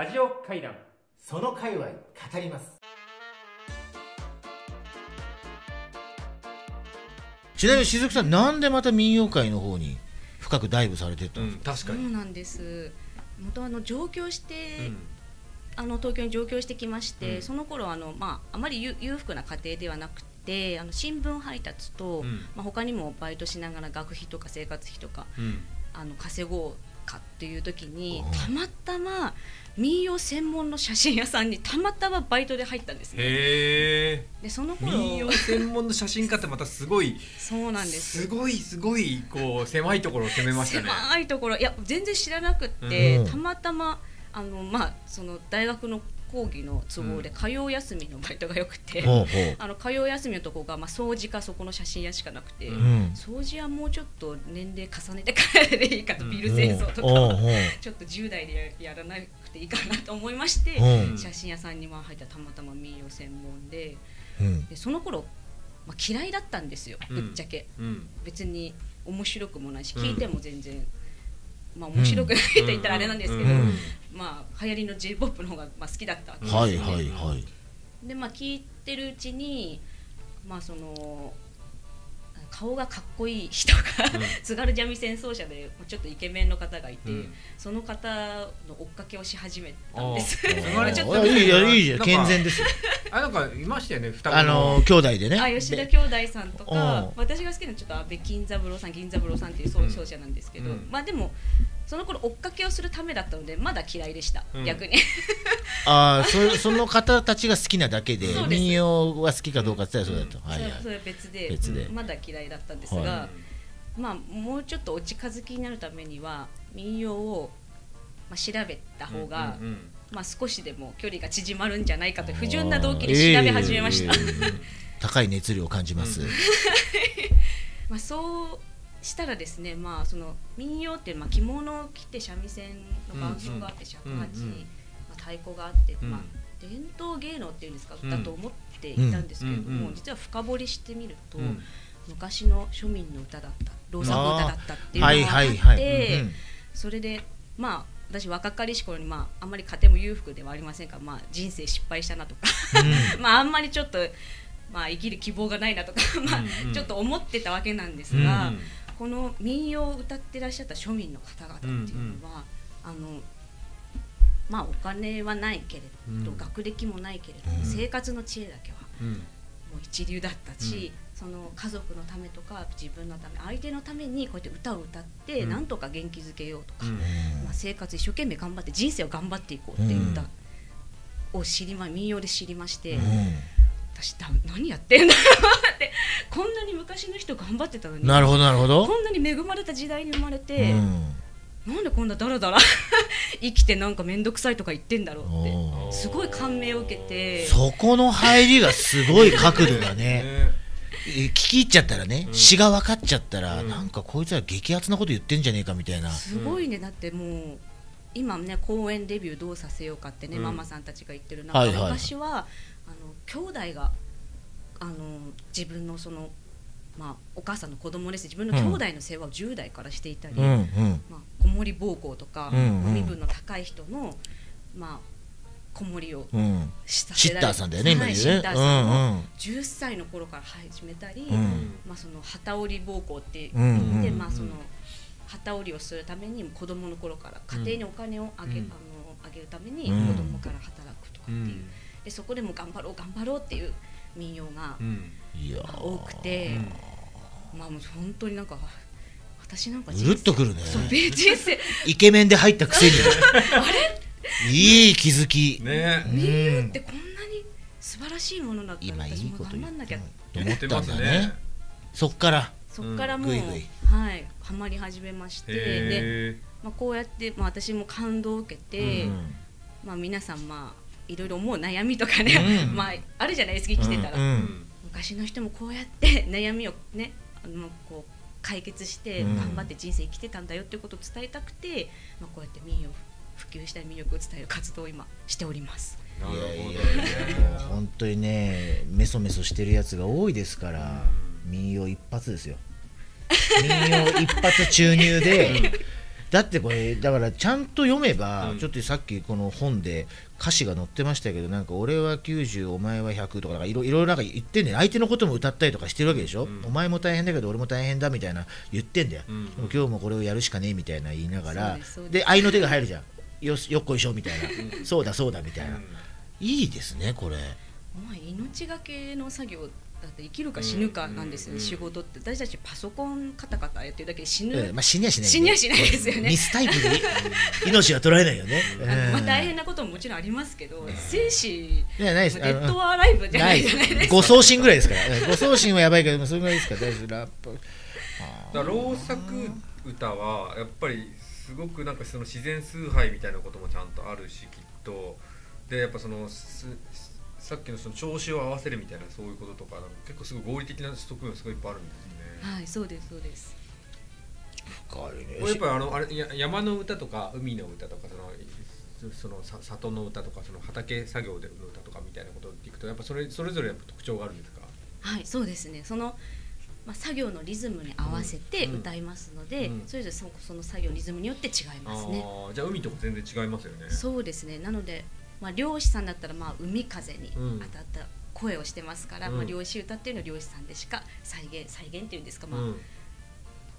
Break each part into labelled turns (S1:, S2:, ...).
S1: ラジオ会談。
S2: その界隈語ります。
S3: ちなみにしずくさんなんでまた民謡界の方に深くダイブされてった
S4: うんん
S3: ですか、
S4: 確かに。
S5: そうなんです。元あの上京して、
S4: うん。
S5: あの東京に上京してきまして、
S4: うん。
S5: その頃あのまああまり裕裕福な家庭ではなくてあの新聞配達と、
S4: うん。
S5: まあ他にもバイトしながら学費とか生活費とか
S4: うん。
S5: あの稼ごうかっていう時に
S3: うん
S5: たまたま民謡専門の写真屋さんにたまたまバイトで入ったんですね。
S4: へえ
S5: でその頃。
S4: 民謡専門の写真家ってまたすごい
S5: そうなんです。
S4: すごいすごいこう狭いところを攻めましたね。
S5: 狭いところ。いや全然知らなくって、
S3: うん。
S5: たまたまあの、まあ、その大学の講義の都合で
S4: うん。
S5: 火曜休みのバイトがよくて、
S3: ほうほ
S5: あの火曜休みのとこが、まあ、掃除かそこの写真屋しかなくて、
S3: う、うん、
S5: 掃除はもうちょっと年齢重ねてからでいいかと、
S4: うん。
S5: ビル清掃とか、ちょっと10代でややらなくていいかなと思いまして、
S3: うん。
S5: 写真屋さんにまあ入ったらたまたま民謡専門で
S3: うん。
S5: でその頃、まあ、嫌いだったんですよぶっちゃけ。
S4: うん。
S5: 別に面白くもないし
S4: うん。
S5: 聞いても全然、まあ面白くないと言ったらあれなんですけど、
S3: うん。
S5: まあ流行りの j p o p の方がまあ好きだったわけです、
S3: はいはいはい。
S5: でまあ聞いてるうちにまあその顔がかっこいい人が、
S4: うん。
S5: 津軽三味線奏者でちょっとイケメンの方がいて、
S4: うん。
S5: その方の追っかけをし始めたんです。ちょっと
S3: あいいじゃん。いいじゃん。健全ですよ。
S4: あなんかいましたよね双子
S3: あの兄弟でね。
S5: あ吉田兄弟さんと
S3: う
S5: か
S3: ん。
S5: 私が好きなのはちょっと安倍金三郎さん銀三郎さんっていう奏者なんですけど、
S4: うん。
S5: まあでもその頃追っかけをするためだったのでまだ嫌いでした、
S4: うん。
S5: 逆に。
S3: ああそその方たちが好きなだけで 民謡が好きかどうかって言ったらそうだと、はいはい。
S5: それは別で
S3: 別で。
S5: まだ嫌いだったんですが、
S3: は
S5: まあもうちょっとお近づきになるためには民謡を、まあ、調べた方が、
S4: うんうん
S5: まあ、少しでも距離が縮まるんじゃないかという不純な動機で調べ始めました、
S3: ええ 高い熱量を感じます、
S4: うん。
S5: まあ、そうしたらですね、まあ、その民謡って、まあ、着物を着て三味線の伴奏があって尺八、まあ、太鼓があって、
S4: うん。
S5: まあ、伝統芸能っていうんですか、
S4: うん
S5: だと思っていたんですけれども、実は深掘りしてみると、
S4: うん。
S5: 昔の庶民の歌だった老作歌だったっていうの
S3: はい
S5: が分かって
S3: うん
S5: それでまあ私若かりし頃に、まあ、あんまり家庭も裕福ではありませんが、まあ、人生失敗したなとか。まああんまりちょっと、まあ、生きる希望がないなとか、まあちょっと思ってたわけなんですが、
S4: うん
S5: この民謡を歌ってらっしゃった庶民の方々っていうのは、あのまあお金はないけれど、
S4: うん。
S5: 学歴もないけれど、
S3: うん。
S5: 生活の知恵だけは
S4: うん。
S5: もう一流だったし、その家族のためとか自分のため相手のためにこうやって歌を歌って、
S4: うん。
S5: なんとか元気づけようとか、
S4: うん。
S5: まあ、生活一生懸命頑張って人生を頑張っていこうっていう歌を知りま民謡で知りまして、私だ何やってんだろうってこんなに昔の人頑張ってたのに。
S3: なるほどなるほど。
S5: こんなに恵まれた時代に生まれて、
S3: うん。
S5: なんでこんなダラダラ 生きてなんか面倒くさいとか言ってんだろうってすごい感銘を受けて。
S3: そこの入りがすごい角度だ ね。聞き入っちゃったらね、
S4: うん。
S3: 詩が分かっちゃったら、
S4: うん。
S3: なんかこいつら激アツなこと言ってんじゃねえかみたいな、
S5: すごいね。だってもう今ね公演デビューどうさせようかってね、
S4: うん。
S5: ママさんたちが言ってる中、
S3: はいはい。
S5: 昔はあの兄弟があの自分のその、まあ、お母さんの子供です自分の兄弟の世話を10代からしていたり、
S3: うんうん。
S5: まあ、子守暴行とか、
S3: うんうん。
S5: 身分の高い人の、まあ、子守を
S3: うん。
S5: した
S3: シッターさんだよね今
S5: はい、
S3: 言う。ね
S5: シッターさんを
S3: うんうん。
S5: 10歳の頃から始めたり、
S3: うん
S5: まあ、その旗織り暴行って
S3: うん
S5: 言って、
S3: うん。
S5: まあ、その旗織りをするために子供の頃から家庭にお金をあげ,、
S4: うん。
S5: あのあげるために
S3: うん。
S5: 子供から働くとかっていう、
S4: うん。
S5: でそこでも頑張ろう頑張ろうっていう民謡が多くて、まあもう本当になんかあ私なんか
S3: うるっとくるね。
S5: そう人生
S3: イケメンで入ったくせに。いい気づき、
S4: ね。
S3: うん。
S5: 民謡ってこんなに素晴らしいものだったら
S3: 今い
S5: 私も
S3: いこと言っ
S5: 頑張んなきゃ
S3: た
S4: 言って
S3: と思った
S4: ますね。
S3: んだね。そっから。
S5: そこからもう、
S3: うんぐいぐい。
S5: はいハマり始めましてで、
S4: へ
S5: まあ、こうやって、まあ、私も感動を受けて、
S3: うん。
S5: まあ、皆さんまあいろいろ思う悩みとかね、
S3: うん。
S5: まあ、あるじゃないですか生きてたら、
S3: うん。
S4: ー
S5: 昔の人もこうやって悩みをねあのこう解決して
S3: うん。
S5: 頑張って人生生きてたんだよっていうことを伝えたくて、まあ、こうやって民謡普及したい魅力を伝える活動を今しております。
S4: なるほどね
S3: いやいやいやもう本当にねメソメソしてるやつが多いですから民謡一発ですよ。民謡一発注入で だってこれだからちゃんと読めば、
S4: うん。
S3: ちょっとさっきこの本で歌詞が載ってましたけどなんか俺は90お前は100とかなんかいろいろなんか言ってんね相手のことも歌ったりとかしてるわけでしょ、
S4: うん。
S3: お前も大変だけど俺も大変だみたいな言ってんだよ、
S4: うん。
S3: でも今日もこれをやるしかねえみたいな言いながら
S5: で
S3: 愛の手が入るじゃん。よしよっこいしょみたいな、そうだそうだみたいな、いいですねこれ。
S5: まあ、命がけの作業だって生きるか死ぬかなんですよね、
S4: うん
S5: 仕事って私たちパソコンカタカタやってるだけで死ぬ、
S3: ええまあ、死にはしない、
S5: 死にはしないですよね。
S3: ミスタイプで 命は取られないよね、
S5: まあ、
S3: うん。
S5: 大変なことももちろんありますけど、生死
S3: いやないです。
S5: デッドアライブじゃないじゃないですか。
S3: 誤送信ぐらいですから。うん誤送信はやばいけどそれぐらいですから。大丈夫。ラップ。
S4: だから老作歌はやっぱりすごくなんかその自然崇拝みたいなこともちゃんとあるしきっと。でやっぱそのすさっきのその調子を合わせるみたいなそういうこととか結構すごい合理的な側面がすごいいっぱいあるんですよね。
S5: はいそうですそうです。
S3: 深いね。
S4: これやっぱりあのあれや山の歌とか海の歌とかそのそのさ里の歌とかその畑作業での歌とかみたいなことっていくとやっぱそれそれぞれやっぱ特徴があるんですか？
S5: はいそうですね。その、まあ、作業のリズムに合わせて
S4: うん。
S5: 歌いますので、
S4: うん。
S5: それぞれそのその作業のリズムによって違いますね。
S4: あーじゃあ海とか全然違いますよね。
S5: そうですね。なので、まあ、漁師さんだったら、まあ、海風に
S4: うん。
S5: 当たった声をしてますから、
S4: うん。
S5: まあ、漁師歌っていうのは漁師さんでしか再現再現っていうんですか、まあ
S4: うん。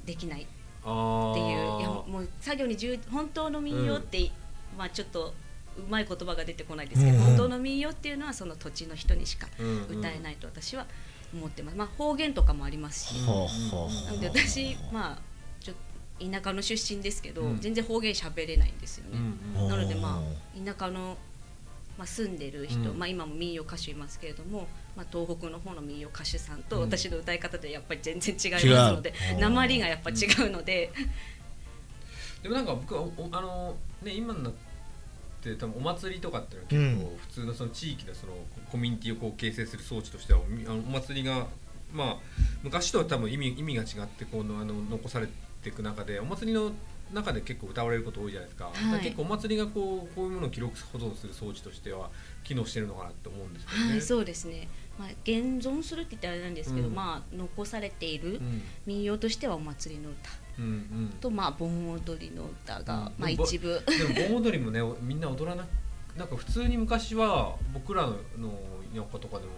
S5: できないっていういやもう作業に重本当の民謡って、まあちょっとうまい言葉が出てこないですけど、
S3: うん。
S5: 本当の民謡っていうのはその土地の人にしか
S4: うん。
S5: 歌えないと私は思ってます、まあ方言とかもありますし、
S3: はあはあ
S5: なので私まあちょ田舎の出身ですけど、
S4: うん。
S5: 全然方言喋れないんですよね、
S4: うん。うん
S5: なのでまあ田舎の、まあ、住んでる人、
S4: うん。
S5: まあ、今も民謡歌手いますけれども、まあ、東北の方の民謡歌手さんと
S4: うん。
S5: 私の歌い方でやっぱり全然違いますので
S3: 違う。
S5: 鉛がやっぱ違うので。
S4: でもなんか僕はあのね今になって多分お祭りとかっていうのは結構普通のその地域のそのコミュニティをこう形成する装置としてはみあのお祭りがまあ昔とは多分意味意味が違ってこのあの残されていく中でお祭りの中で結構歌われること多いじゃないですか,、
S5: はい。
S4: 結構お祭りがこうこういうものを記録保存する装置としては機能してるのかなって思うんですけどね。
S5: はい、そうですね、まあ、現存するって言ったらあれなんですけど、
S4: うん。
S5: まあ、残されている
S4: うん。
S5: 民謡としてはお祭りの歌。
S4: うんうん。
S5: と、まあ、盆踊りの歌が、
S4: うん。
S5: まあ、一部。
S4: でも盆踊りもね みんな踊らななんか普通に昔は僕らのの田舎とかでも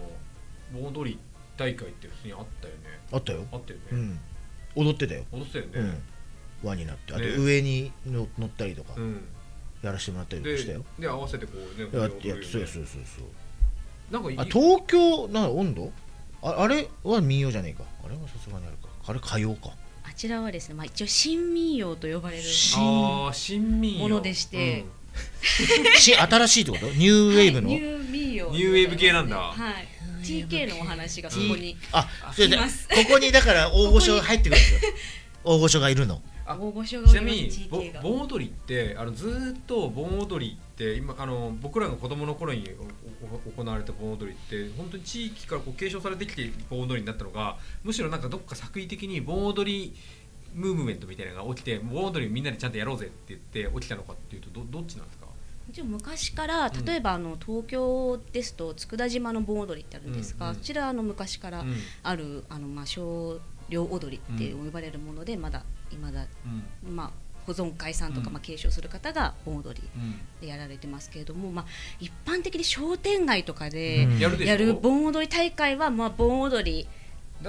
S4: 盆踊り大会って普通にあったよね。
S3: あったよ、
S4: あったよね、
S3: うん、踊ってたよ、
S4: 踊ってたよね。
S3: うん、輪になってあと
S4: ね
S3: 上にの乗ったりとか
S4: うん、
S3: やらせてもらったりと
S4: で
S3: かしたよ、
S4: で合わせてこうね
S3: やってやってそうそうそうそう。
S4: なんかい
S3: あ東京な温度？ああれは民謡じゃねえか。あれはさすがにあるか。あれ歌謡か。
S5: あちらはですね、まあ、一応新民謡と呼ばれる
S3: 新
S4: あー新民謡。
S5: ものでして。
S3: し新しいってこと？ニューウェーブの、
S5: はいニュー民謡
S4: ニューウェーブ系なんだ。
S5: はい。TK のお話がそこに
S3: あそれで
S5: す。
S3: こにだから大御所入ってくるんですよ。大御所がいるの
S4: あ
S5: 大御所がお
S4: ちなみに盆踊りってあのずーっと盆踊りって今あの僕らが子供の頃に行われた盆踊りって本当に地域からこう継承されてきて盆踊りになったのがむしろなんかどっか作為的に盆踊りムーブメントみたいなのが起きて盆踊りみんなでちゃんとやろうぜって言って起きたのかっていうとどどっちなんですか？
S5: 一応昔から例えばあの東京ですと佃島の盆踊りってあるんですが、
S4: うんうん。
S5: そちらはあの昔から
S4: うん。
S5: あるあのまあ少量踊りって呼ばれるものでまだ未だ
S4: うん。
S5: まあ保存会さんとか
S4: うん。
S5: まあ継承する方が盆踊り
S4: うん。
S5: でやられてますけれども、まあ、一般的に商店街とかで
S3: うん。
S4: やる
S5: 盆踊り大会はまあ盆踊り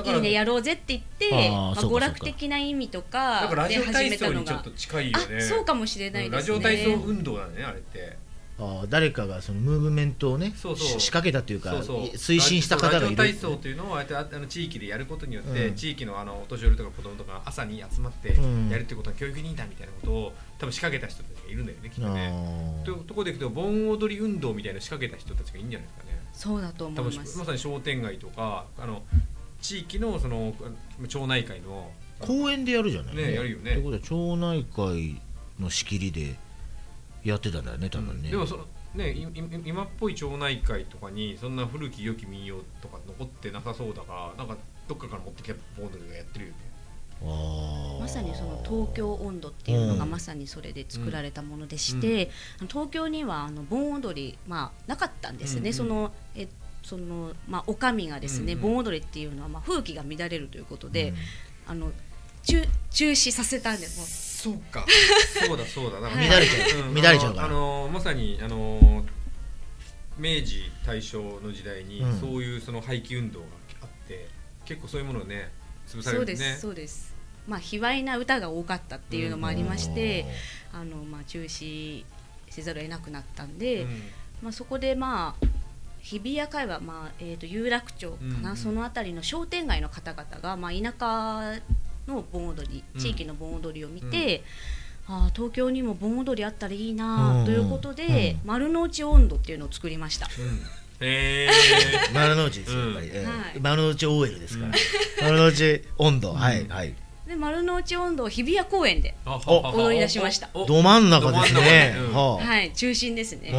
S5: いいねやろうぜって言ってまあ、娯楽的な意味とかで始
S4: 体
S5: めたのが
S4: 操にちょっと近いよね。
S5: あそうかもしれないですね。
S4: ラジオ体操運動だねあれって
S3: あー誰かがそのムーブメントをね
S4: そうそう。
S3: し仕掛けたというか
S4: そうそう。
S3: 推進した方がいる。
S4: ラジオ体操というのをああやってああの地域でやることによって、
S3: うん。
S4: 地域のあのお年寄りとか子供とか朝に集まって
S3: うん。
S4: やるっていうことは教育にいいんだみたいなことを多分仕掛けた人たちがいるんだよねきっとね。というところでいくと盆踊り運動みたいなの仕掛けた人たちがいいんじゃないですかね。
S5: そうだと思います。
S4: まさに商店街とかあの地域のそのあ町内会の
S3: 公園でやるじゃない。
S4: ねやるよね。
S3: ってことは町内会の仕切りでやってたんだよね多分ね、
S4: でもそのね今っぽい町内会とかにそんな古き良き民謡とか残ってなさそうだがなんかどっかから持ってきた盆踊りがやってるよね。
S5: まさにその東京温度っていうのが
S3: うん。
S5: まさにそれで作られたものでして、東京にはあの盆踊り、まあ、なかったんですね、
S4: うんうん。
S5: そのえそのまあ、お上がですね、
S4: うんうん。
S5: 盆踊りっていうのはまあ風紀が乱れるということで、
S3: うん。
S5: あの中中止させたんです
S4: そうか。そうだそうだ。だから
S5: はい。
S3: 乱れちゃう。
S4: うん。
S3: 乱れちゃうから。
S4: あのまさにあの明治大正の時代に、
S3: うん。
S4: そういうその廃棄運動があって結構そういうものをね潰され
S5: そうです、そうです。まあ卑猥な歌が多かったっていうのもありまして、あのまあ中止せざるを得なくなったんで、
S4: うん。
S5: まあそこでまあ日比谷界は、まあえー、と有楽町かな、
S4: うん
S5: その辺りの商店街の方々が、まあ、田舎の盆踊り
S4: うん。
S5: 地域の盆踊りを見て、ああ東京にも盆踊りあったらいいな
S3: うん。
S5: ということで、
S3: うん。
S5: 丸の内温度っていうのを作りました。
S4: うん。へえ
S3: 丸の内ですよやっぱり、
S4: うん。
S3: ええ。
S5: はい。
S3: 丸の内 OL ですから、丸の内温度、はいはい。
S5: で丸の内温度を日比谷公園で、
S3: お
S5: 踊り出しました。
S3: ど真ん中ですね。は
S5: い、中心ですね。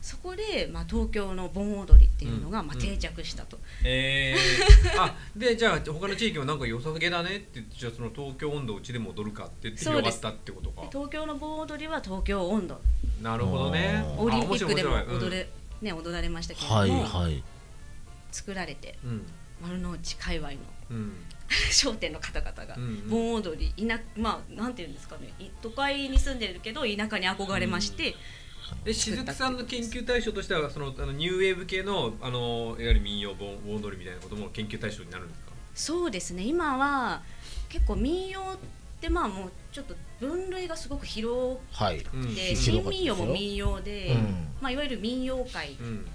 S3: も
S5: そこで、まあ、東京の盆踊りっていうのが、まあ、
S4: うん
S5: 定着したと、
S4: えー、あでじゃあ他の地域もなんか良さげだねって言ってじゃあその東京温度うちでも踊るかって言って広がったってことか。
S5: 東京の盆踊りは東京温度
S4: なるほどね。
S5: オリンピックでも踊れ、ね、踊られましたけ
S3: う
S5: れども、
S3: はいはい。
S5: 作られて
S4: うん。
S5: 丸の内界隈の
S4: うん。
S5: 商店の方々が
S4: うんうん。
S5: 盆踊りいなまあなんていうんですかね。い都会に住んでるけど田舎に憧れまして、
S4: え雫さんの研究対象としてはそのあのニューウェーブ系のあのいわゆる民謡盆盆踊りみたいなことも研究対象になるんですか？
S5: そうですね。今は結構民謡ってまあもうちょっと分類がすごく広
S3: はい。
S4: うん
S5: くて、
S3: うん
S5: 新民謡も民謡で、
S3: うん。
S5: まあ、いわゆる民謡界
S4: うん。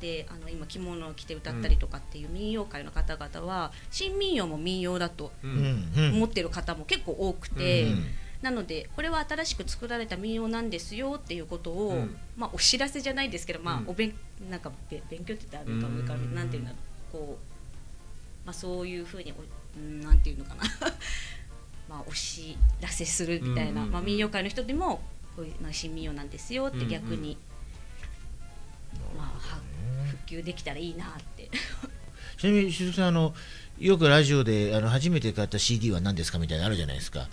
S5: であの今着物を着て歌ったりとかっていう民謡界の方々は新民謡も民謡だと
S4: う
S3: うんん。うん。
S5: 思ってる方も結構多くて、
S4: うん
S5: なのでこれは新しく作られた民謡なんですよっていうことを、
S4: うん。
S5: まあ、お知らせじゃないですけど、まあ
S4: うん。
S5: お勉なんかべ勉強って言ったらあれかなんてい。うん。だろうこう、まあ、そういうふうにおうんなんていうのかな。まあお知らせするみたいな、まあ、民謡界の人でもこういう、まあ、新民謡なんですよって逆に、まあ、は普及できたらいいなって。
S3: ちなみに鈴木さんあのよくラジオであの初めて買った CD は何ですかみたいなのあるじゃないですか。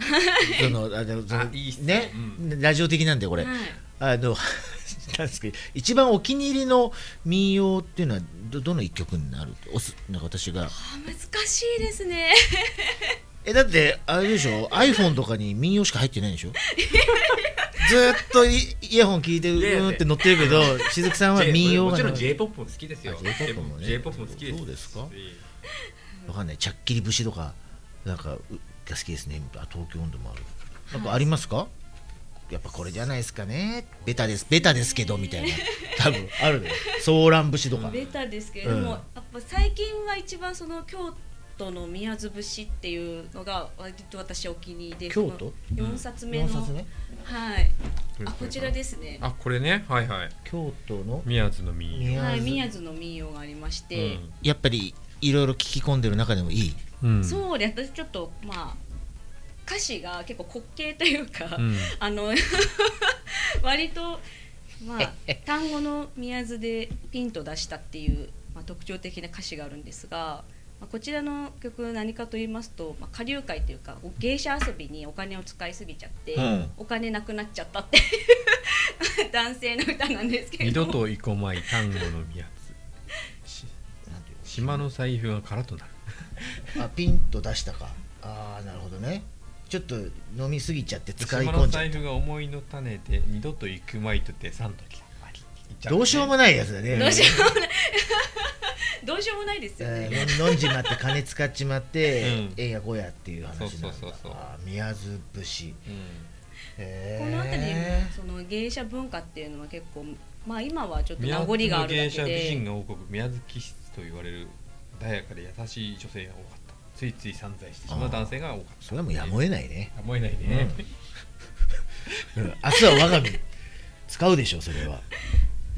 S3: そのあのその
S4: あいいっす
S3: ね。
S4: ね、
S3: ラジオ的なんでこれ、
S5: はい。
S3: あの なんですけど一番お気に入りの民謡っていうのはどどの一曲になる？おすなんか私が。
S5: あ難しいですね。
S3: えだってあれでしょ？iPhone とかに民謡しか入ってないでしょ？ずーっとイイヤホン聞いてうんって乗ってるけどしずくさんは民謡が
S4: もちろん
S3: な
S4: J-POP も好きですよ。
S3: あ J-POP もね。
S4: も好きです
S3: そうですか。
S4: し
S3: わかんない。ちゃっきり節とかなんかうが好きですね。あ東京温度もある。なんかありますか、やっぱこれじゃないですかね。ベタです。ベタですけどみたいな。多分あるね。ソーラン節とか、
S5: ベタですけれども、
S3: うん。
S5: やっぱ最近は一番その京都の宮津節っていうのが割と私お気に入りで
S3: 京都？
S5: その4冊目の、
S3: 4冊目？
S5: はい。
S4: うん。
S5: あこちらですね。
S4: あこれね？はいはい。
S3: 京都の
S4: 宮津の民謡。
S3: 宮
S5: はい
S3: 津
S5: 宮津の民謡がありまして、
S3: やっぱりいろいろ聞き込んでる中でもいい？
S4: うん。
S5: そうで私ちょっとまあ歌詞が結構滑稽というか、
S4: うん。
S5: あの 割とまあ単語の宮津でピンと出したっていう、まあ、特徴的な歌詞があるんですが、まあ、こちらの曲何かと言いますと、まあ、下流会というか芸者遊びにお金を使いすぎちゃって、
S3: うん。
S5: お金なくなっちゃったっていう 男性の歌なんですけども。
S4: 度と行こまい単語の宮津島の財布が空となる。
S3: あピンと出したか。ああなるほどね。ちょっと飲みすぎちゃって使い
S4: 島
S3: 込んじゃった。
S4: の財布が思いの種で二度と行くまいとて三時
S3: どうしようもないやつだね。
S5: どうしようもない。どうしようもないですよね、
S3: えー飲んじまって金使っちまって、
S4: うん。
S3: えんやこやっていう話なんだ。
S4: そうそうそうそう。
S3: あー宮津節。へー。
S5: この辺りその芸者文化っていうのは結構まあ今はちょっと名
S4: 宮津
S5: 残があるだけで。
S4: 人が王国宮津気質と言われる穏やかで優しい女性が多かった。ついつい散財してしまう男性が多かった。
S3: それはもうやむを得ないね、
S4: やむを得ないね、
S3: うん、明日は我が身。使うでしょそれは。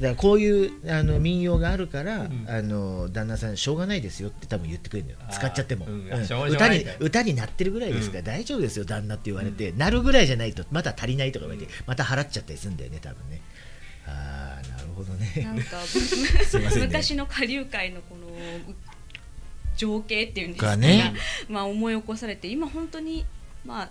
S3: だからこういうあの民謡があるから、
S4: ん。
S3: あの旦那さんしょうがないですよって多分言ってくれるんだよ使っちゃっても、
S4: うん。
S3: 歌に歌になってるぐらいですから、
S4: うん。
S3: 大丈夫ですよ旦那って言われて、なるぐらいじゃないとまだ足りないとか言われて、また払っちゃったりするんだよね多分ね。ああほど
S5: な
S3: ね
S5: んか
S3: ね。
S5: 昔の下流会のこの情景っていうんですか
S3: がね。
S5: まあ思い起こされて今本当にまあ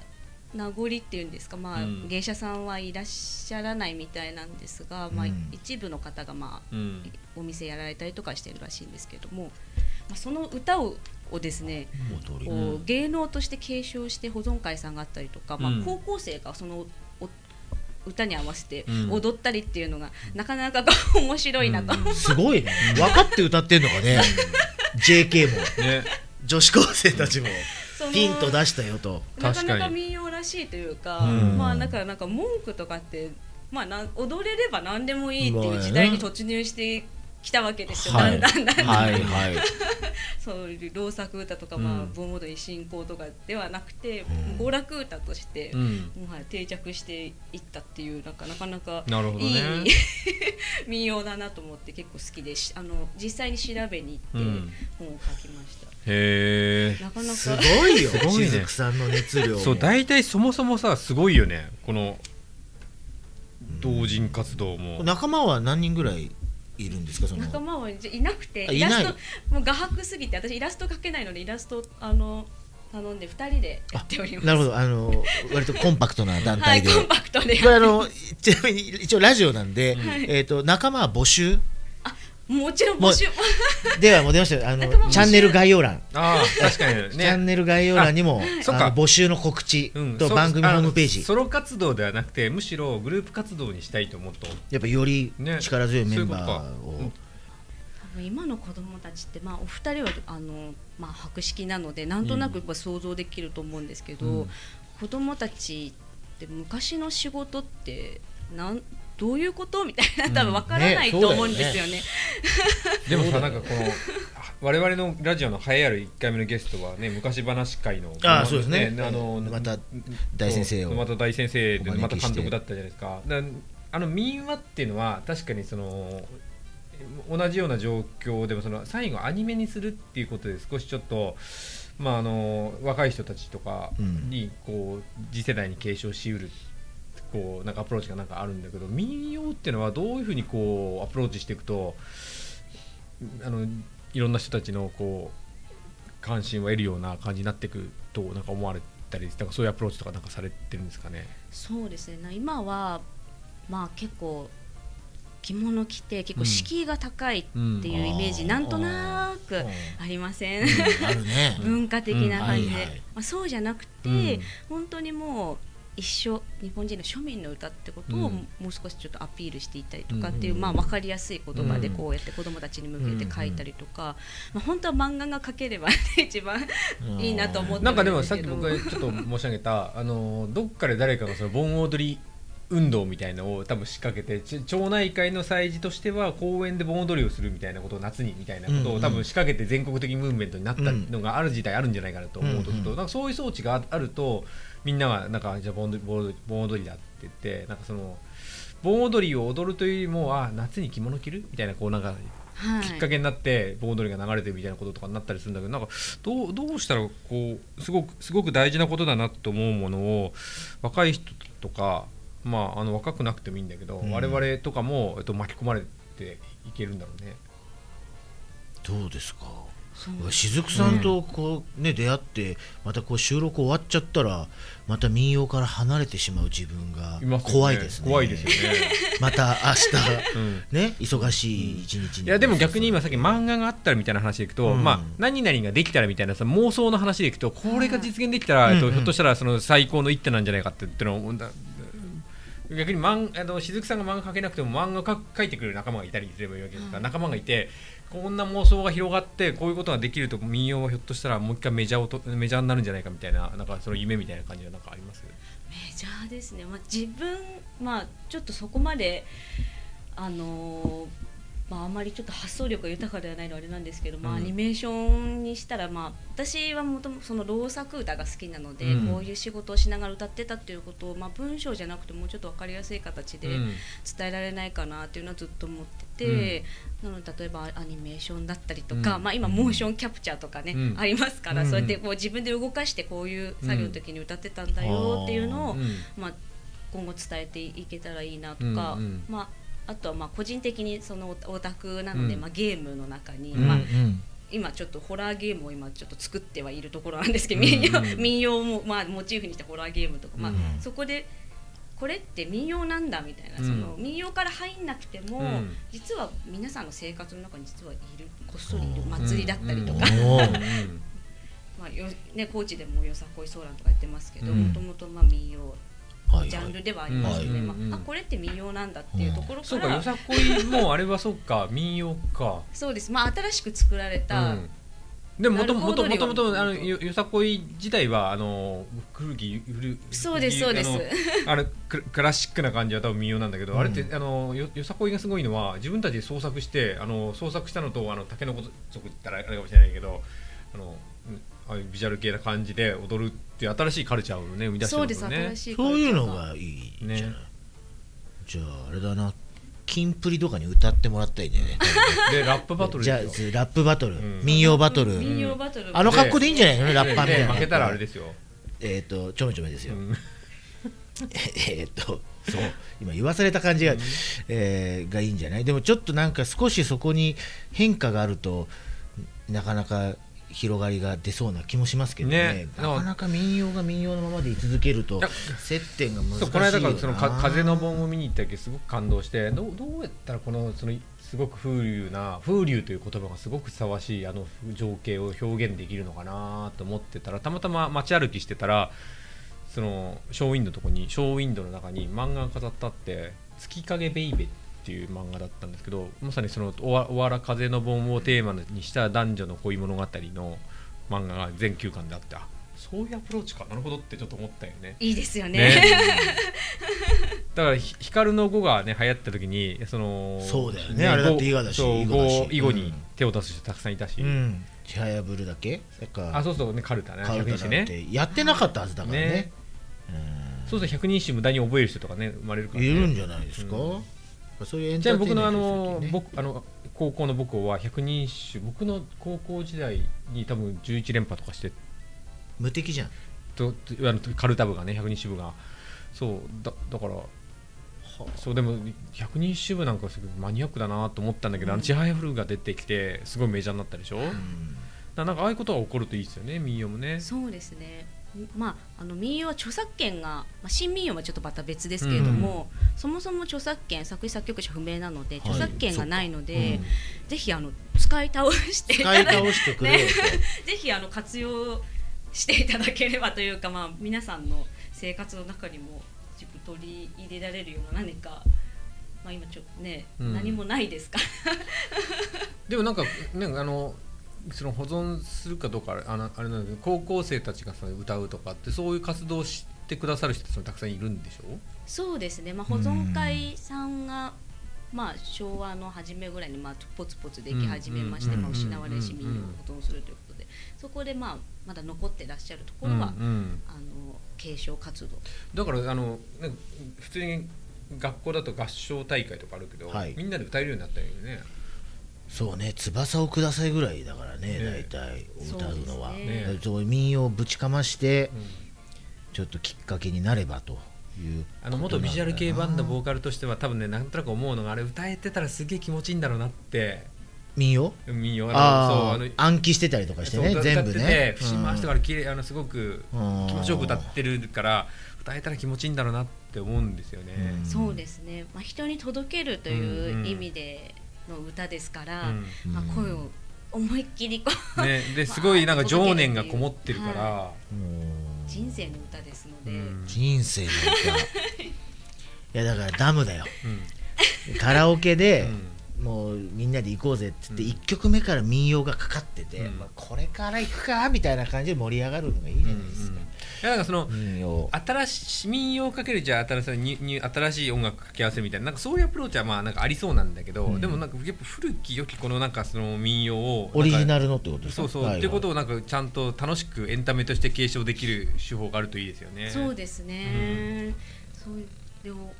S5: 名残っていうんですか、まあ
S4: うん。
S5: 芸者さんはいらっしゃらないみたいなんですが、まあ
S3: うん
S5: 一部の方がまあ
S4: うん。
S5: お店やられたりとかしてるらしいんですけども、まあ、その歌ををですねこう芸能として継承して保存会さんがあったりとか、まあ
S4: うん。
S5: 高校生がそのお歌に合わせて
S4: うん。
S5: 踊ったりっていうのが、なかなか面白いなと、
S3: すごいね。分かって歌ってんのかね。JK も。
S4: ね。
S3: 女子高生たちも。ピンと出したよと。
S5: なか
S4: 確かに。
S5: なか民謡らしいというか、
S3: うん。
S5: まあだからなんか文句とかって、まあ、なん踊れれば何でもいいっていう時代に突入してきたわけですよ、
S3: はい。
S5: だんだんだんだん、
S3: はいはい。
S5: そういう浪作歌とか、
S4: うん。
S5: まあ、盆踊り進行とかではなくて、
S3: うん。
S5: 娯楽歌として、
S4: うん。
S5: もはや定着していったっていうなんかなかなか
S4: なるほどね。
S5: いい 民謡だなと思って結構好きでしあの実際に調べに行って
S4: うん。
S5: 本を書きました、
S4: へえ
S5: なかなか。
S3: すごいよ。
S4: すごいね。
S3: しずくさんの熱量。も
S4: そう大体そもそもさすごいよね。この同人活動も、
S3: 仲間は何人ぐらいいるんですか？その。
S5: 仲間はいなくてイラストもう画伯すぎて私イラスト描けないのでイラストあの頼んで2人でやっております。
S3: なるほど。あの割とコンパクトな団
S5: はい
S3: 体で、
S5: コンパクトで。
S3: これあのちなみに一応ラジオなんで、
S5: はい。
S3: えっ、と仲間は募集
S5: もちろん募集。
S3: ではもう出ましたよ。あのチャンネル概要欄、
S4: ああ確かに
S3: チャン
S4: ね
S3: ネル概要欄にも募集の告知
S4: うんそ
S3: と番組ホームページ、
S4: ソロ活動ではなくてむしろグループ活動にしたいと思うと
S3: やっぱより
S4: ね。
S3: 力強いメンバーを。
S5: 多分今の子供たちって、まあ、お二人はあの、まあ、博識なのでなんとなくやっぱ想像できると思うんですけど、
S4: うん。
S5: 子供たちって昔の仕事ってなんどういうこと？みたいな。多分わからない
S3: ね
S5: と思うんですよね。
S4: でもさなんかこの我々のラジオの栄えある1回目のゲストはね昔話会の
S3: ああそうですね。
S4: あの
S3: また大先生を
S4: また大先生でまた監督だったじゃないですか。だあの民話っていうのは確かにその同じような状況でもその最後アニメにするっていうことで少しちょっとまああの若い人たちとかにこう次世代に継承しうるこうなんかアプローチがなんかあるんだけど民謡っていうのはどういうふうにこうアプローチしていくとあのいろんな人たちのこう関心を得るような感じになっていくとなんか思われたりなんかそういうアプローチとかなんかされてるんですかね？
S5: そうですね。な今は、まあ、結構着物着て結構敷居が高いっていうイメージ、
S3: うん。
S5: なんとなく
S3: うん。
S5: ありません、
S3: あるね。
S5: 文化的な感じで、
S3: うん。はいはい。
S5: まあ、そうじゃなくて、
S4: うん。
S5: 本当にもう一緒日本人の庶民の歌ってことを
S4: うん。
S5: もう少しちょっとアピールしていったりとかっていう、
S4: うん
S5: まあ、分かりやすい言葉で
S4: うん。
S5: こうやって子どもたちに向けて書いたりとか、まあ、本当は漫画が描ければ、ね、一番いいなと思って
S4: なんかでもさっき僕がちょっと申し上げたあのどっかで誰かがその盆踊り運動みたいのを多分仕掛けてち町内会の祭事としては公園で盆踊りをするみたいなことを夏にみたいなことを多分仕掛けて全国的ムーブメントになったのがある時代あるんじゃないかなと思うとするとなんかそういう装置があるとみんながなんかじゃあ盆踊りだって言ってなんかその盆踊りを踊るというよりもあ夏に着物着るみたいなこうなんか
S5: はい、
S4: きっかけになって盆踊りが流れてるみたいなこととかになったりするんだけどなんかどうどうしたらこうすごくすごく大事なことだなと思うものを若い人とか、まあ、あの若くなくてもいいんだけど、
S3: うん。
S4: 我々とかも、えっと、巻き込まれていけるんだろうね。
S3: どうですか？雫さんとこう、ね出会ってまたこう収録終わっちゃったらまた民謡から離れてしまう自分が怖いですね。
S4: 怖いですよね。
S3: また明
S4: うん。
S3: 日ね忙しい一日に。
S4: いやでも逆に今さっき漫画があったらみたいな話でいくと、
S3: うん。
S4: まあ、何々ができたらみたいなさ妄想の話でいくとこれが実現できたら、
S3: うん。
S4: えっとひょっとしたらその最高の一手なんじゃないかって言ってのをだ。逆に漫あの雫さんが漫画描けなくても漫画か描いてくれる仲間がいたりすればいいわけですから、
S5: はい
S4: 仲間がいてこんな妄想が広がってこういうことができると民謡はひょっとしたらもう一回メジャーをとメジャーになるんじゃないかみたいななんかその夢みたいな感じはなんかあります
S5: メジャーですね、まあ、自分、まあ、ちょっとそこまで、あのーまあ、あまりちょっと発想力が豊かではないのはあれなんですけど、まあ、
S4: うん。
S5: アニメーションにしたら、まあ、私はもともとその浪作歌が好きなので、
S4: うん。
S5: こういう仕事をしながら歌ってたっていうことを、まあ、文章じゃなくてもうちょっと分かりやすい形で
S4: うん。
S5: 伝えられないかなっていうのはずっと思ってて、なので例えばアニメーションだったりとか、
S4: うん。
S5: まあ、今モーションキャプチャーとかね、
S4: うん。
S5: ありますから、
S4: うん。
S5: そうやってこう自分で動かしてこういう作業の時に歌ってたんだよっていうのを、
S4: うん。
S5: まあ、今後伝えていけたらいいなとか、
S4: うんうん。
S5: まあ、あとはまあ個人的にそのオタクなので、
S4: うん。
S5: まあ、ゲームの中に、
S4: うん
S5: まあ、
S3: うん
S5: 今ちょっとホラーゲームを今ちょっと作ってはいるところなんですけど、
S4: うん
S5: 民謡
S4: うん。
S5: 民謡もまあモチーフにしたホラーゲームとか、まあ
S4: うん
S5: そこでこれって民謡なんだみたいな、
S4: うん。
S5: その民謡から入んなくても、
S4: うん。
S5: 実は皆さんの生活の中に実はいるこっそりいる祭りだったりとか、まあよね、高知でもよさこいソーランとかやってますけど
S3: うん。
S5: もともとまあ民謡
S3: はい
S5: ジャンルではありますよね、
S4: はい
S5: まあ、あこれって民謡なんだっていうところか、
S4: そうからよさこいもあれはそうか民謡か。
S5: そうです。まあ新しく作られた、
S4: うん。でももともともとも。とあのよよさこい自体はあの古き古
S5: そうですそうです。
S4: あのククラシックな感じは多分民謡なんだけど、
S3: うん。
S4: あれってあのよよさこいがすごいのは自分たちで創作してあの創作したのとあの竹の子族ったらあれかもしれないけどあのうんああいうビジュアル系な感じで踊るっていう新しいカルチャーをね生み出して
S5: そうですい
S3: そういうのがいいじゃない、
S4: ね。
S3: じゃああれだな。キンプリとかに歌ってもらったらいいんだよね。
S4: でラップバトル
S3: じゃラップバトル、
S4: うん。
S3: 民謡バトル、
S5: 民謡バトル。
S3: あの格好でいいんじゃないの？ラッパーみたいな。
S4: で負けたらあれですよ、
S3: えっ、とちょめちょめですよ、
S4: うん。
S3: えっとそう。今言わされた感じが、えーがいいんじゃない？でもちょっとなんか少しそこに変化があるとなかなか広がりが出そうな気もしますけどね。
S4: ね。
S3: なかなか民謡が民謡のままで居続けると接点が難しいよ
S4: そうこの間からその風の盆を見に行った時すごく感動してどうどうやったらこのそのすごく風流な風流という言葉がすごくふさわしいあの情景を表現できるのかなと思ってたらたまたま街歩きしてたらそのショーウィンドのとこにショーウィンドの中に漫画が飾ってあって「月影ベイベ」っていう漫画だったんですけどまさにそのおわおわら風の盆をテーマにした男女の恋物語の漫画が全9巻であってあそういうアプローチか。なるほどってちょっと思ったよね。
S5: いいですよね。
S4: ね。だからひ光の語がね流行った時にその
S3: そうだよね。あれだって囲碁だし
S4: そう
S3: 囲碁
S4: に
S3: うん。
S4: 手を出す人たくさんいたし、
S3: うん。ちはやぶるだけ？それか。
S4: あそうそうねカルタね
S3: カウンタ
S4: ね。
S3: やってなかったはずだからね。
S4: ね。そうすると百人一首無駄に覚える人とかね生まれるから、ね、
S3: いるんじゃないですか、
S4: うん
S3: そういうエンターテインメ
S4: 僕のあの、
S3: ントする時ね
S4: 僕あの高校の母校は百人一首僕の高校時代に多分11連覇とかして
S3: 無敵じゃん。
S4: ととあのカルタ部がね百人一首部が。そうだだからそうでも百人一首部なんかすごいマニアックだなと思ったんだけど、あのちはやふるが出てきてすごいメジャーになったでしょ、だからなんかああいうことが起こるといいですよね民謡もね。
S5: そうですねまあ、あの民謡は著作権が、まあ、新民謡はちょっとまた別ですけれども、そもそも著作権作詞作曲者不明なので著作権がないので、ぜひあの使い倒して
S3: 使い倒してくれよと、
S5: ぜひあの活用していただければというか、まあ、皆さんの生活の中にも自分取り入れられるような何か、まあ、今ちょっとね、
S4: うん。
S5: 何もないですか。ら
S4: でもなんかなんかあのその保存するかどうかあのあれなんだけど高校生たちがさ歌うとかってそういう活動をしてくださる人たちもたくさんいるんでしょ？
S5: そうですね、まあ、保存会さんが、まあ、昭和の初めぐらいに、まあ、ポツポツでき始めまして、
S4: うん
S5: まあ、失われし民謡を
S4: うん
S5: 保存するということでそこで、まあ、まだ残ってらっしゃるところは、
S4: うんうん
S5: あの継承活動
S4: だからあの普通に学校だと合唱大会とかあるけど、
S3: はい
S4: みんなで歌えるようになったよね
S3: そうね翼をくださいぐらいだからね
S4: ね。
S3: 大体歌うのは
S5: そう
S4: ね
S3: そういう民謡をぶちかましてちょっときっかけになればという
S4: あの元ビジュアル系バンドボ
S3: ー
S4: ーカルとしては多分ねなんとなく思うのがあれ歌えてたらすげえ気持ちいいんだろうなって。
S3: 民謡？
S4: 民謡。
S3: あ
S4: そう
S3: あ暗記してたりとかしてね
S4: そう
S3: 全部ね。
S4: 節回しとかで綺麗あのすごく
S3: うん。
S4: 気持ちよく歌ってるから歌えたら気持ちいいんだろうなって思うんですよね。
S3: うん。
S5: そうですね、まあ、人に届けるという意味での歌ですから、
S4: うん。
S5: まあ、声を思いっきりこう
S4: ね、ですごいなんか情念がこもってるから、
S5: 人生の歌ですので、
S4: うん。
S3: 人生の歌。いやだからダムだよ。
S4: うん。
S3: カラオケで、
S4: うん
S3: もうみんなで行こうぜって言って、
S4: うん。
S3: 1曲目から民謡がかかってて、
S4: うん。
S3: まあ、これから行くかみたいな感じで盛り上がるのがいいじゃないですか、
S4: いやなんかその新しい民謡をかけるじゃあ新しいニュニュ新しい音楽掛け合わせみたいななんかそういうアプローチはまあなんかありそうなんだけど、
S3: うん。
S4: でもなんかやっぱ古き良きこのなんかその民謡を
S3: オリジ
S4: ル
S3: ナルのってことですか？
S4: そうそう、
S3: はいはい。
S4: っていうことをなんかちゃんと楽しくエンタメとして継承できる手法があるといいですよね。
S5: そうですね、そうでも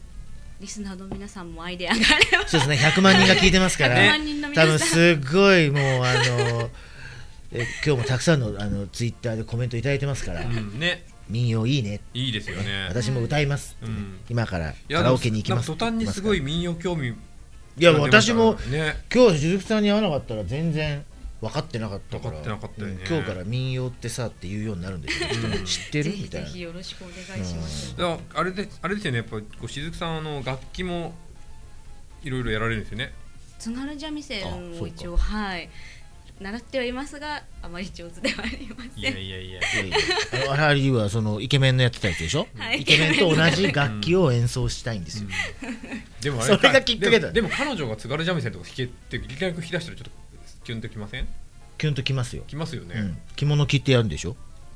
S5: リスナーの皆さんもアイデアがあれば。
S3: そうですね。100万人が聞いてますから、
S5: 100万人の皆さん。
S3: 多分すごいもうあのえ今日もたくさんのあのツイッターでコメントいただいてますから、
S4: うんね。
S3: 民謡いいね。
S4: いいですよね。
S3: 私も歌います、
S4: うん。
S3: 今からカラオケに行きます。
S4: なんか途端にすごい民謡興味
S3: いや私も
S4: ね。
S3: 今日鈴木さんに会わなかったら全然分かってなかったから
S4: 分かってなかったよね。
S3: うん今日から民謡ってさって言うようになるんですよ、
S4: うん。
S3: 知ってる？みたいな。
S5: ひよろしくお願いします。
S4: あれであれですよねやっぱこう雫さんあの楽器もいろいろやられるんですよね。
S5: 津軽三味線を一応はい。習ってはいますがあまり上手ではありません。
S4: いやいやいや。
S3: いやいや。あのアラリーはそのイケメンのやってたやつでしょ、
S5: はい。
S3: イケメンと同じ楽器を演奏したいんですよ、
S4: でもあ
S3: それがきっかけだ。
S4: でもでも彼女が津軽三味線とか弾けっていきなり弾き出したらちょっとキュンときません？
S3: キュンときますよ、
S4: きますよね、
S3: うん、着物着てやるんでしょ？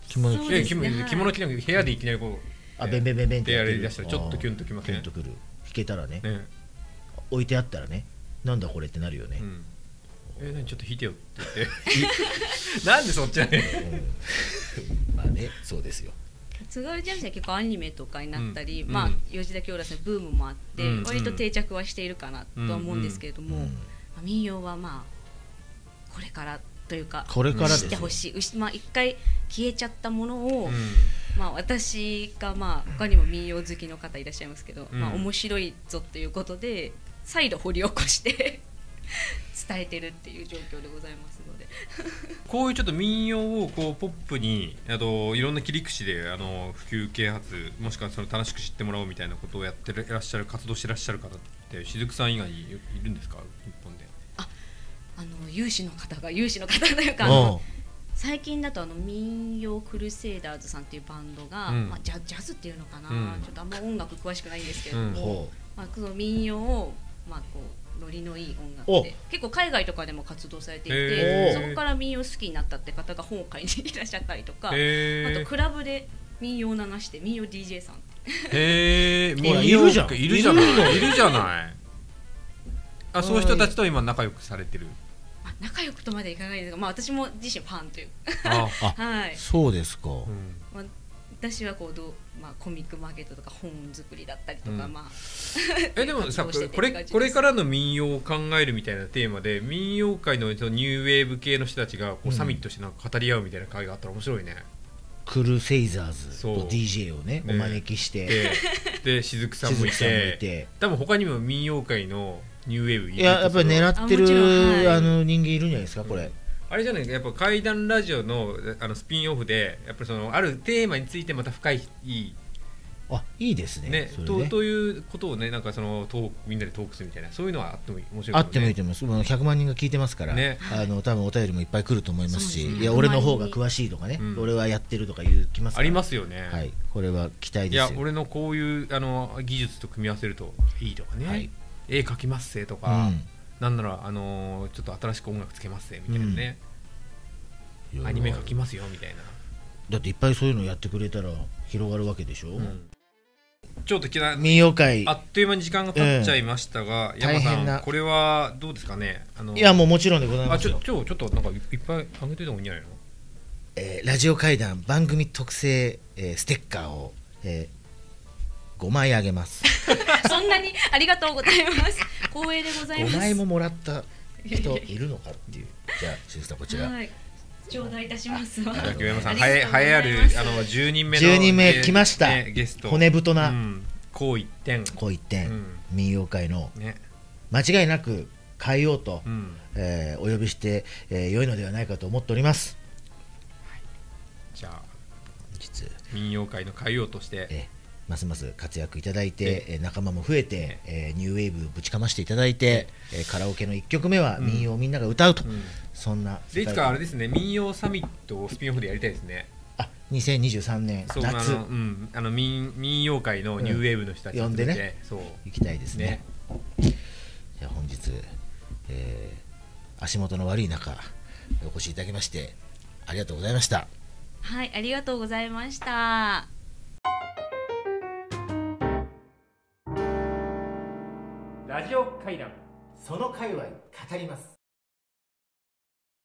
S3: 着物着て。
S5: ねはい
S4: 着物着なきゃ部屋でいきなりこう
S3: あベンベンベンベンって
S4: でやりだしたらちょっとキュンときません？
S3: キュンとくる。弾けたらね。
S4: ね。
S3: 置いてあったらね。なんだこれってなるよね。
S4: う、ん。え何？ちょっと弾いてよって言って。なんでそっちなのよ
S3: まあねそうですよ。
S5: 津軽三味線は結構アニメとかになったり、まあ
S4: うん。うん
S5: 吉田京良さんのブームもあって、
S4: うん。
S5: 割と定着はしているかなとは思うんですけれども、
S3: うん。
S5: まあ民謡はまあこれからというか
S3: これから
S5: 知ってほしい。まあ一回消えちゃったものを、
S4: うん。
S5: まあ私がまあ他にも民謡好きの方いらっしゃいますけど、
S4: うん。
S5: まあ面白いぞということで再度掘り起こして 伝えてるっていう状況でございますので。
S4: こういうちょっと民謡をこうポップにあといろんな切り口であの普及啓発もしくはその楽しく知ってもらおうみたいなことをやってらっしゃる活動してらっしゃる方って雫さん以外にいるんですか？
S5: あの有志の方が有志の方というか最近だとあの民謡クルセイダーズさんっていうバンドが、
S4: うん。
S5: まあ、ジャジャズっていうのかな、
S4: うん。
S5: ちょっとあんま音楽詳しくないんですけれども、
S4: う。ん
S3: ほ
S5: まあ、その民謡を、まあ、こうノリのいい音楽
S3: お
S5: で結構海外とかでも活動されていてそこから民謡好きになったって方が本を買いにいらっしゃったりとか、
S4: へ
S5: あとクラブで民謡を流して民謡 DJ さん
S4: へえ
S3: いるじゃん。
S4: いるじゃない。
S3: いる
S4: じゃない。あ そういう人たちと今仲良くされてる
S5: まあ、仲良くとまでいかないですが、まあ、私も自身ファンという。
S4: あ、
S5: はい、
S3: そうですか、
S4: うん。
S5: まあ、私はこうどう、まあ、コミックマーケットとか本作りだったりとか、
S4: うん。
S5: まあ
S4: えでもさ これこれからの民謡を考えるみたいなテーマで民謡界のニューウェーブ系の人たちがこ
S3: う
S4: うん。サミットしてなんか語り合うみたいな会があったら面白いね。
S3: クルセイザーズ
S4: そう。
S3: と DJ をね
S4: ね。
S3: お招きして。
S4: でで雫さんもい
S3: 鈴木さんもい
S4: て
S3: て。
S4: 多分他にも民謡界のニューウェーブい
S3: ややっぱり狙ってる
S5: はい。
S3: あの人間いるんじゃないですかこれ、
S4: あれじゃないやっぱ怪談ラジオのあのスピンオフでやっぱりそのあるテーマについてまた深いいい。
S3: あいいですね
S4: ねとということをねなんかそのトークみんなでトークするみたいなそういうのはあっても面白いね。
S3: あってもいいと思います。もう100万人が聞いてますから、
S4: ね。
S3: あの多分お便りもいっぱい来ると思いますし
S5: ね。
S3: いや俺の方が詳しいとかね、
S4: うん。
S3: 俺はやってるとか言うきますから。
S4: ありますよね。
S3: はい。これは期待
S4: い
S3: ですよ。
S4: や俺のこういうあの技術と組み合わせるといいとかね、
S3: はい
S4: 絵描きますせと
S3: う
S4: か、
S3: ん。
S4: なんならあのーちょっと新しく音楽つけますせみたいなね、アニメ描きますよみたいな、
S3: だっていっぱいそういうのやってくれたら広がるわけでしょ、
S4: うん。ちょっときな
S3: 民謡界
S4: あっという間に時間が経っちゃいましたが、
S3: うん。
S4: 山さ
S3: ん
S4: これはどうですかね？あの
S3: いやもうもちろんでござい
S4: あ
S3: ますよ。
S4: ちょちょちょっとなんかいいっぱいあげといた方がいいんじゃないの
S3: えーラジオ会談番組特製、えーステッカーを、え5枚あげます。
S5: そんなにありがとうございます。光栄でございます。
S3: 5枚ももらった人いるのかっていう。じゃあ鈴木さんこちら、
S5: はい。頂戴いたします。わ
S4: じゃあ清山さん
S5: あ
S4: はえ
S5: りがとうござい
S4: 栄えあるあの10人目の
S3: 10人目
S4: ゲ
S3: 来ました。
S4: ねゲスト。
S3: 骨太な
S4: うん、こう一点。
S3: こう一点、
S4: うん。
S3: 民謡界の
S4: ね。
S3: 間違いなく変えようと、
S4: うん。
S3: えーお呼びして、えー良いのではないかと思っております。
S4: じゃあ
S3: 実
S4: 民謡界の変えようとして
S3: えーますます活躍いただいて、
S4: え
S3: え。ー仲間も増えて、えーニューウェーブぶちかましていただいて、えーカラオケの1曲目は
S4: うん。
S3: 民謡をみんなが歌うと、
S4: うん。
S3: そんな
S4: でいつかあれですね民謡サミットをスピンオフでやりたいですね。
S3: あ2023年
S4: そうあ
S3: 夏
S4: の、うん、あの民民謡界のニューウェーブの人たち
S3: うん。呼んでね
S4: ね。そう
S3: 行きたいですね
S4: ね。
S3: じゃあ本日、えー足元の悪い中お越しいただきましてありがとうございました。
S5: はいありがとうございました
S4: ラジオ会談。
S2: その界隈語ります。